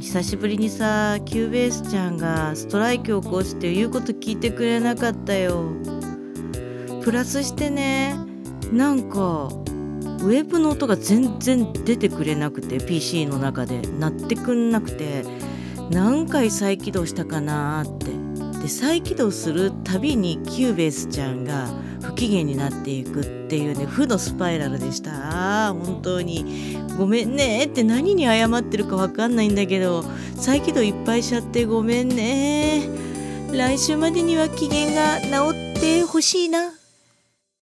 久しぶりにさ Cubase ちゃんがストライキを起こして言うこと聞いてくれなかったよ。プラスしてねなんかウェブの音が全然出てくれなくて PC の中で。鳴ってくんなくて。何回再起動したかなって。で再起動するたびに Cubase ちゃんが不機嫌になっていくっていうね負のスパイラルでした。本当にごめんねって何に謝ってるか分かんないんだけど再起動いっぱいしちゃってごめんね。来週までには機嫌が治ってほしいな。